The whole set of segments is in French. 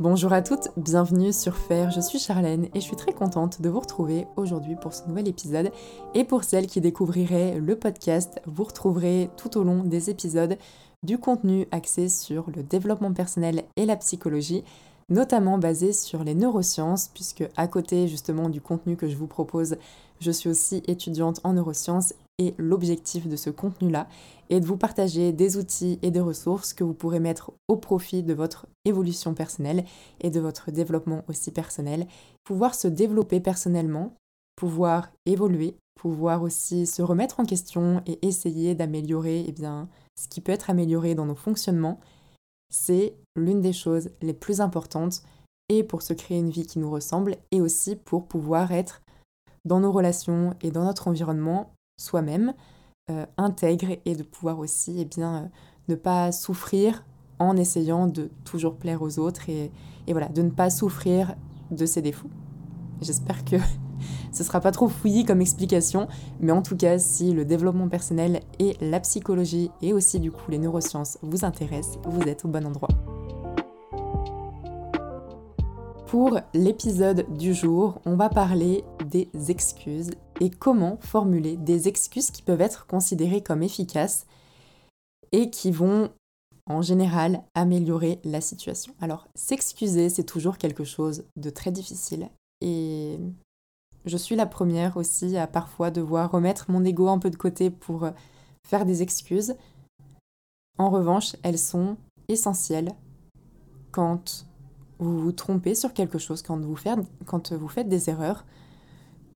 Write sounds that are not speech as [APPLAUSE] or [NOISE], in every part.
Bonjour à toutes, bienvenue sur Faire, je suis Charlène et je suis très contente de vous retrouver aujourd'hui pour ce nouvel épisode. Et pour celles qui découvriraient le podcast, vous retrouverez tout au long des épisodes du contenu axé sur le développement personnel et la psychologie, notamment basé sur les neurosciences, puisque à côté justement du contenu que je vous propose, je suis aussi étudiante en neurosciences l'objectif de ce contenu-là est de vous partager des outils et des ressources que vous pourrez mettre au profit de votre évolution personnelle et de votre développement aussi personnel, pouvoir se développer personnellement, pouvoir évoluer, pouvoir aussi se remettre en question et essayer d'améliorer eh bien, ce qui peut être amélioré dans nos fonctionnements, c'est l'une des choses les plus importantes et pour se créer une vie qui nous ressemble et aussi pour pouvoir être dans nos relations et dans notre environnement soi-même, euh, intègre et de pouvoir aussi eh bien, euh, ne pas souffrir en essayant de toujours plaire aux autres et, voilà, de ne pas souffrir de ses défauts. J'espère que [LAUGHS] ce sera pas trop fouillis comme explication, mais en tout cas, si le développement personnel et la psychologie et aussi du coup les neurosciences vous intéressent, vous êtes au bon endroit. Pour l'épisode du jour, on va parler des excuses et comment formuler des excuses qui peuvent être considérées comme efficaces et qui vont en général améliorer la situation. Alors s'excuser, c'est toujours quelque chose de très difficile et je suis la première aussi à parfois devoir remettre mon ego un peu de côté pour faire des excuses. En revanche, elles sont essentielles quand vous vous trompez sur quelque chose, quand vous faites, quand vous faites des erreurs,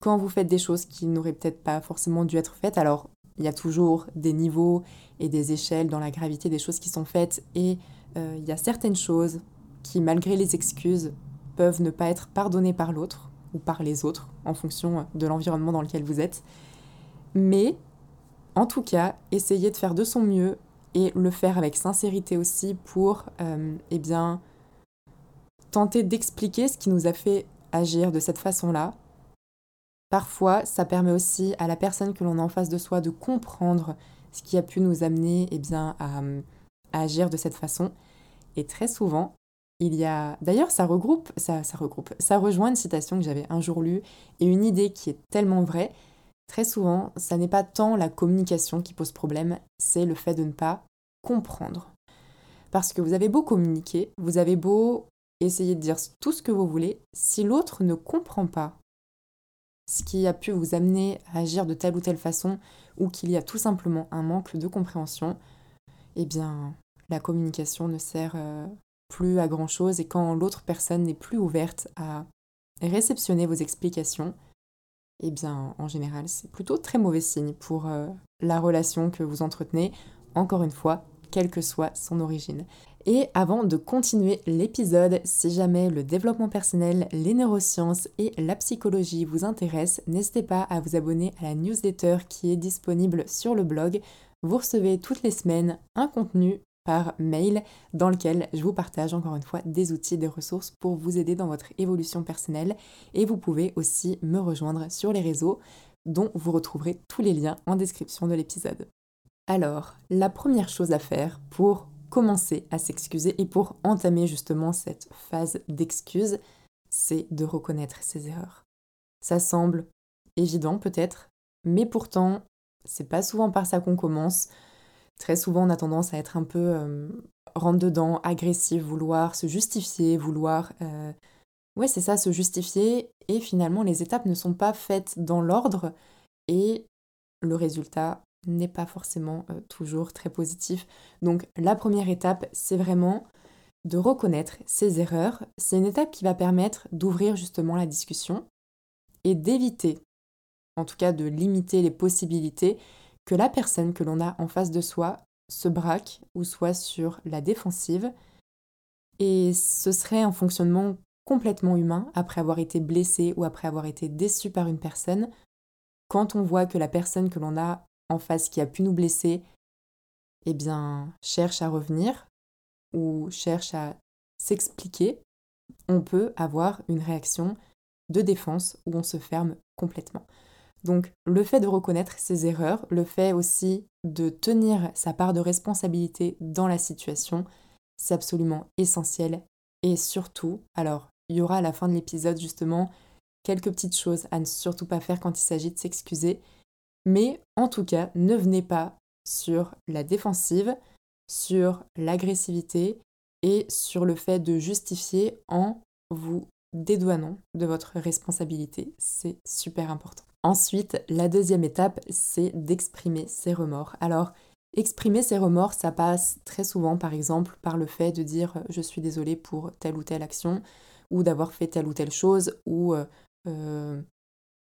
quand vous faites des choses qui n'auraient peut-être pas forcément dû être faites. Alors, il y a toujours des niveaux et des échelles dans la gravité des choses qui sont faites et euh, il y a certaines choses qui, malgré les excuses, peuvent ne pas être pardonnées par l'autre ou par les autres en fonction de l'environnement dans lequel vous êtes. Mais, en tout cas, essayez de faire de son mieux et le faire avec sincérité aussi pour, euh, eh tenter d'expliquer ce qui nous a fait agir de cette façon-là. Parfois, ça permet aussi à la personne que l'on a en face de soi de comprendre ce qui a pu nous amener eh bien, à, agir de cette façon. Et très souvent, il y a. D'ailleurs, ça regroupe, ça, ça regroupe, ça rejoint une citation que j'avais un jour lue et une idée qui est tellement vraie. Très souvent, ça n'est pas tant la communication qui pose problème, c'est le fait de ne pas comprendre. Parce que vous avez beau communiquer, vous avez beau essayez de dire tout ce que vous voulez. Si l'autre ne comprend pas ce qui a pu vous amener à agir de telle ou telle façon, ou qu'il y a tout simplement un manque de compréhension, eh bien, la communication ne sert euh, plus à grand chose. Et quand l'autre personne n'est plus ouverte à réceptionner vos explications, eh bien, en général, c'est plutôt très mauvais signe pour euh, la relation que vous entretenez, encore une fois, quelle que soit son origine. Et avant de continuer l'épisode, si jamais le développement personnel, les neurosciences et la psychologie vous intéressent, n'hésitez pas à vous abonner à la newsletter qui est disponible sur le blog. Vous recevez toutes les semaines un contenu par mail dans lequel je vous partage encore une fois des outils, des ressources pour vous aider dans votre évolution personnelle et vous pouvez aussi me rejoindre sur les réseaux dont vous retrouverez tous les liens en description de l'épisode. Alors, la première chose à faire pour commencer à s'excuser et pour entamer justement cette phase d'excuse, c'est de reconnaître ses erreurs. Ça semble évident peut-être, mais pourtant, c'est pas souvent par ça qu'on commence. Très souvent, on a tendance à être un peu euh, rentre dedans, agressif, vouloir se justifier, vouloir. Euh, ouais, c'est ça, se justifier. Et finalement, les étapes ne sont pas faites dans l'ordre. Et le résultat n'est pas forcément euh, toujours très positif. Donc la première étape, c'est vraiment de reconnaître ses erreurs. C'est une étape qui va permettre d'ouvrir justement la discussion et d'éviter, en tout cas de limiter les possibilités que la personne que l'on a en face de soi se braque ou soit sur la défensive. Et ce serait un fonctionnement complètement humain après avoir été blessé ou après avoir été déçu par une personne. Quand on voit que la personne que l'on a en face qui a pu nous blesser, eh bien, cherche à revenir ou cherche à s'expliquer, on peut avoir une réaction de défense où on se ferme complètement. Donc le fait de reconnaître ses erreurs, le fait aussi de tenir sa part de responsabilité dans la situation, c'est absolument essentiel Et surtout, alors, il y aura à la fin de l'épisode justement quelques petites choses à ne surtout pas faire quand il s'agit de s'excuser. Mais en tout cas, ne venez pas sur la défensive, sur l'agressivité et sur le fait de justifier en vous dédouanant de votre responsabilité. C'est super important. Ensuite, la deuxième étape, c'est d'exprimer ses remords. Alors, exprimer ses remords, ça passe très souvent, par exemple, par le fait de dire je suis désolé pour telle ou telle action, ou d'avoir fait telle ou telle chose, ou euh, euh,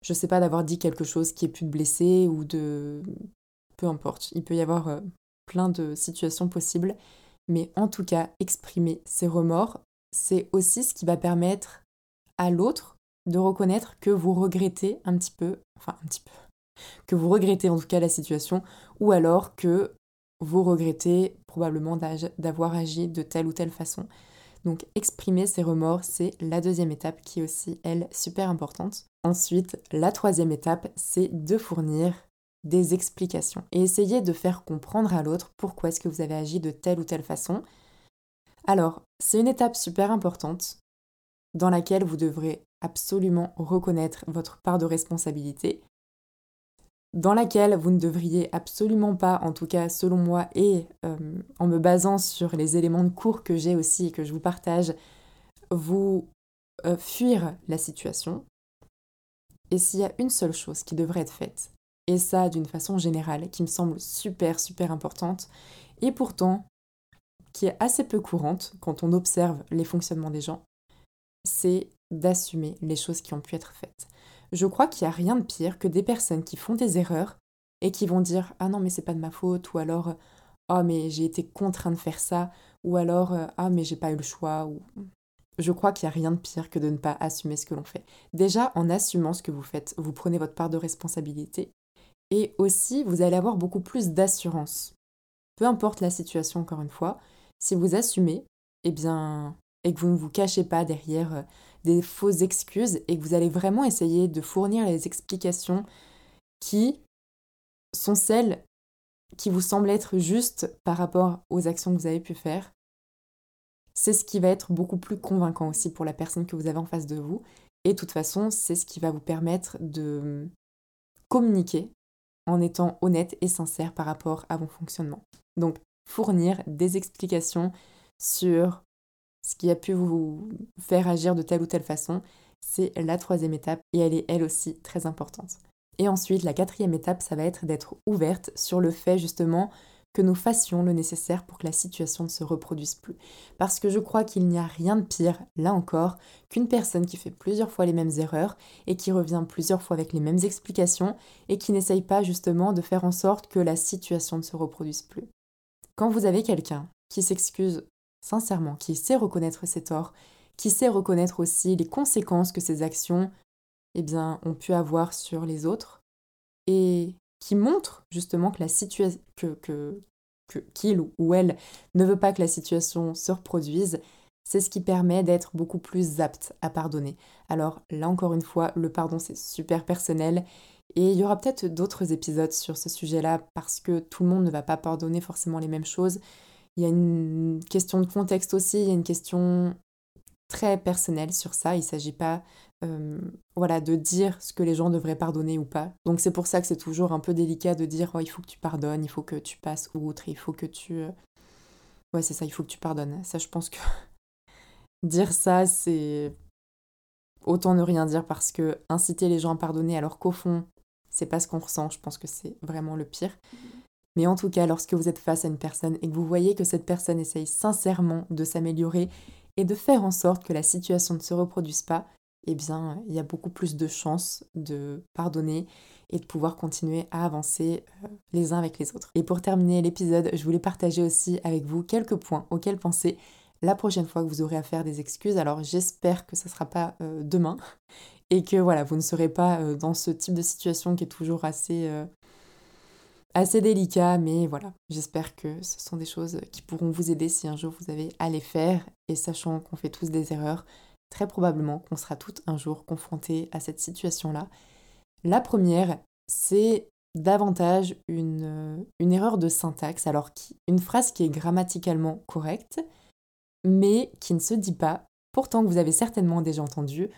je sais pas, d'avoir dit quelque chose qui ait pu te blesser, ou de. Peu importe. Il peut y avoir euh, plein de situations possibles. Mais en tout cas, exprimer ses remords, c'est aussi ce qui va permettre à l'autre de reconnaître que vous regrettez un petit peu, enfin un petit peu, que vous regrettez en tout cas la situation, ou alors que vous regrettez probablement d'avoir agi de telle ou telle façon. Donc exprimer ses remords, c'est la deuxième étape qui est aussi, elle, super importante. Ensuite, la troisième étape, c'est de fournir des explications et essayer de faire comprendre à l'autre pourquoi est-ce que vous avez agi de telle ou telle façon. Alors, c'est une étape super importante dans laquelle vous devrez absolument reconnaître votre part de responsabilité, dans laquelle vous ne devriez absolument pas, en tout cas selon moi et euh, en me basant sur les éléments de cours que j'ai aussi et que je vous partage, vous euh, fuir la situation. Et s'il y a une seule chose qui devrait être faite, et ça d'une façon générale, qui me semble super super importante, et pourtant qui est assez peu courante quand on observe les fonctionnements des gens, c'est d'assumer les choses qui ont pu être faites. Je crois qu'il n'y a rien de pire que des personnes qui font des erreurs et qui vont dire ah non mais c'est pas de ma faute ou alors ah mais j'ai été contraint de faire ça ou alors ah mais j'ai pas eu le choix ou je crois qu'il n'y a rien de pire que de ne pas assumer ce que l'on fait. Déjà en assumant ce que vous faites, vous prenez votre part de responsabilité et aussi vous allez avoir beaucoup plus d'assurance. Peu importe la situation encore une fois, si vous assumez, eh bien et que vous ne vous cachez pas derrière euh, des fausses excuses et que vous allez vraiment essayer de fournir les explications qui sont celles qui vous semblent être justes par rapport aux actions que vous avez pu faire, c'est ce qui va être beaucoup plus convaincant aussi pour la personne que vous avez en face de vous. Et de toute façon, c'est ce qui va vous permettre de communiquer en étant honnête et sincère par rapport à vos fonctionnements. Donc, fournir des explications sur ce qui a pu vous faire agir de telle ou telle façon, c'est la troisième étape et elle est elle aussi très importante. Et ensuite, la quatrième étape, ça va être d'être ouverte sur le fait justement que nous fassions le nécessaire pour que la situation ne se reproduise plus. Parce que je crois qu'il n'y a rien de pire, là encore, qu'une personne qui fait plusieurs fois les mêmes erreurs et qui revient plusieurs fois avec les mêmes explications et qui n'essaye pas justement de faire en sorte que la situation ne se reproduise plus. Quand vous avez quelqu'un qui s'excuse sincèrement, qui sait reconnaître ses torts, qui sait reconnaître aussi les conséquences que ses actions eh bien, ont pu avoir sur les autres, et qui montre justement que la situation que, qu'il ou elle ne veut pas que la situation se reproduise, c'est ce qui permet d'être beaucoup plus apte à pardonner. Alors là encore une fois, le pardon c'est super personnel et il y aura peut-être d'autres épisodes sur ce sujet-là parce que tout le monde ne va pas pardonner forcément les mêmes choses il y a une question de contexte aussi, il y a une question très personnelle sur ça. Il ne s'agit pas euh, voilà, de dire ce que les gens devraient pardonner ou pas. Donc c'est pour ça que c'est toujours un peu délicat de dire oh, il faut que tu pardonnes, il faut que tu passes outre, il faut que tu... Euh, ouais c'est ça, il faut que tu pardonnes. Ça je pense que [LAUGHS] dire ça c'est autant ne rien dire parce que inciter les gens à pardonner alors qu'au fond c'est pas ce qu'on ressent, je pense que c'est vraiment le pire. Mais en tout cas, lorsque vous êtes face à une personne et que vous voyez que cette personne essaye sincèrement de s'améliorer et de faire en sorte que la situation ne se reproduise pas, eh bien, il y a beaucoup plus de chances de pardonner et de pouvoir continuer à avancer euh, les uns avec les autres. Et pour terminer l'épisode, je voulais partager aussi avec vous quelques points auxquels penser la prochaine fois que vous aurez à faire des excuses. Alors j'espère que ce ne sera pas euh, demain [LAUGHS] et que voilà, vous ne serez pas euh, dans ce type de situation qui est toujours assez assez délicat, mais voilà, j'espère que ce sont des choses qui pourront vous aider si un jour vous avez à les faire, et sachant qu'on fait tous des erreurs, très probablement qu'on sera toutes un jour confrontés à cette situation-là. La première, c'est davantage une, une erreur de syntaxe, alors une phrase qui est grammaticalement correcte, mais qui ne se dit pas, pourtant que vous avez certainement déjà entendu,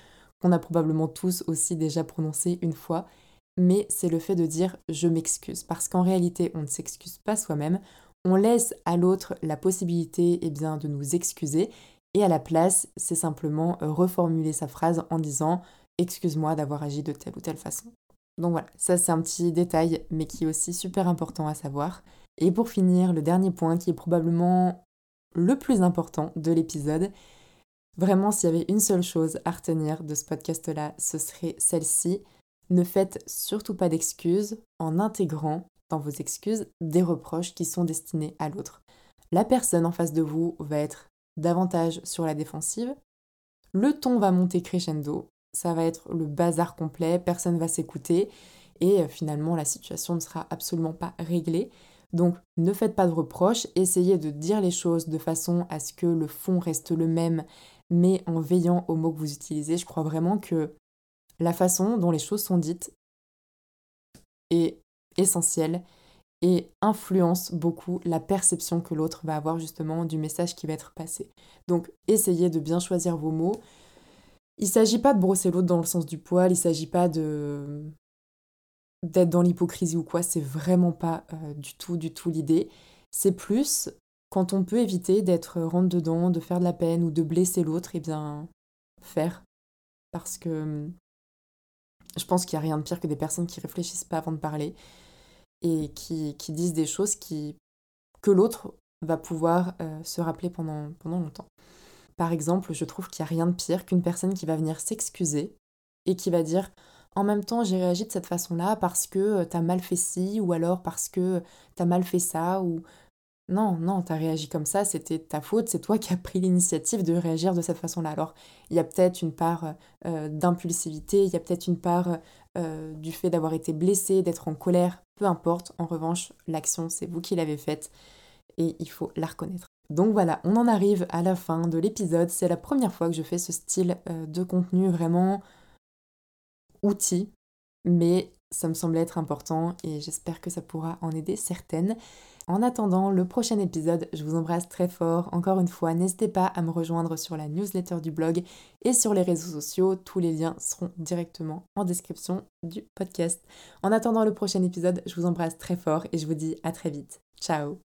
qu'on a probablement tous aussi déjà prononcé une fois, mais c'est le fait de dire je m'excuse. Parce qu'en réalité, on ne s'excuse pas soi-même, on laisse à l'autre la possibilité eh bien, de nous excuser, et à la place, c'est simplement euh, reformuler sa phrase en disant excuse-moi d'avoir agi de telle ou telle façon. Donc voilà, ça c'est un petit détail, mais qui est aussi super important à savoir. Et pour finir, le dernier point qui est probablement le plus important de l'épisode, vraiment s'il y avait une seule chose à retenir de ce podcast-là, ce serait celle-ci. Ne faites surtout pas d'excuses en intégrant dans vos excuses des reproches qui sont destinés à l'autre. La personne en face de vous va être davantage sur la défensive, le ton va monter crescendo, ça va être le bazar complet, personne va s'écouter et euh, finalement la situation ne sera absolument pas réglée. Donc ne faites pas de reproches, essayez de dire les choses de façon à ce que le fond reste le même, mais en veillant aux mots que vous utilisez. Je crois vraiment que la façon dont les choses sont dites est essentielle et influence beaucoup la perception que l'autre va avoir justement du message qui va être passé. Donc essayez de bien choisir vos mots. Il ne s'agit pas de brosser l'autre dans le sens du poil, il ne s'agit pas de d'être dans l'hypocrisie ou quoi, c'est vraiment pas euh, du tout, du tout l'idée. C'est plus quand on peut éviter d'être rentre dedans, de faire de la peine ou de blesser l'autre, et eh bien faire. Parce que je pense qu'il n'y a rien de pire que des personnes qui réfléchissent pas avant de parler et qui, disent des choses qui, que l'autre va pouvoir euh, se rappeler pendant, pendant longtemps. Par exemple, je trouve qu'il n'y a rien de pire qu'une personne qui va venir s'excuser et qui va dire en même temps j'ai réagi de cette façon-là parce que euh, t'as mal fait ci ou alors parce que t'as mal fait ça ou non, non, t'as réagi comme ça, c'était ta faute, c'est toi qui as pris l'initiative de réagir de cette façon-là. Alors, il y a peut-être une part euh, d'impulsivité, il y a peut-être une part euh, du fait d'avoir été blessé, d'être en colère, peu importe. En revanche, l'action, c'est vous qui l'avez faite et il faut la reconnaître. Donc voilà, on en arrive à la fin de l'épisode. C'est la première fois que je fais ce style euh, de contenu vraiment outil, mais ça me semblait être important et j'espère que ça pourra en aider certaines. En attendant le prochain épisode, je vous embrasse très fort. Encore une fois, n'hésitez pas à me rejoindre sur la newsletter du blog et sur les réseaux sociaux. Tous les liens seront directement en description du podcast. En attendant le prochain épisode, je vous embrasse très fort et je vous dis à très vite. Ciao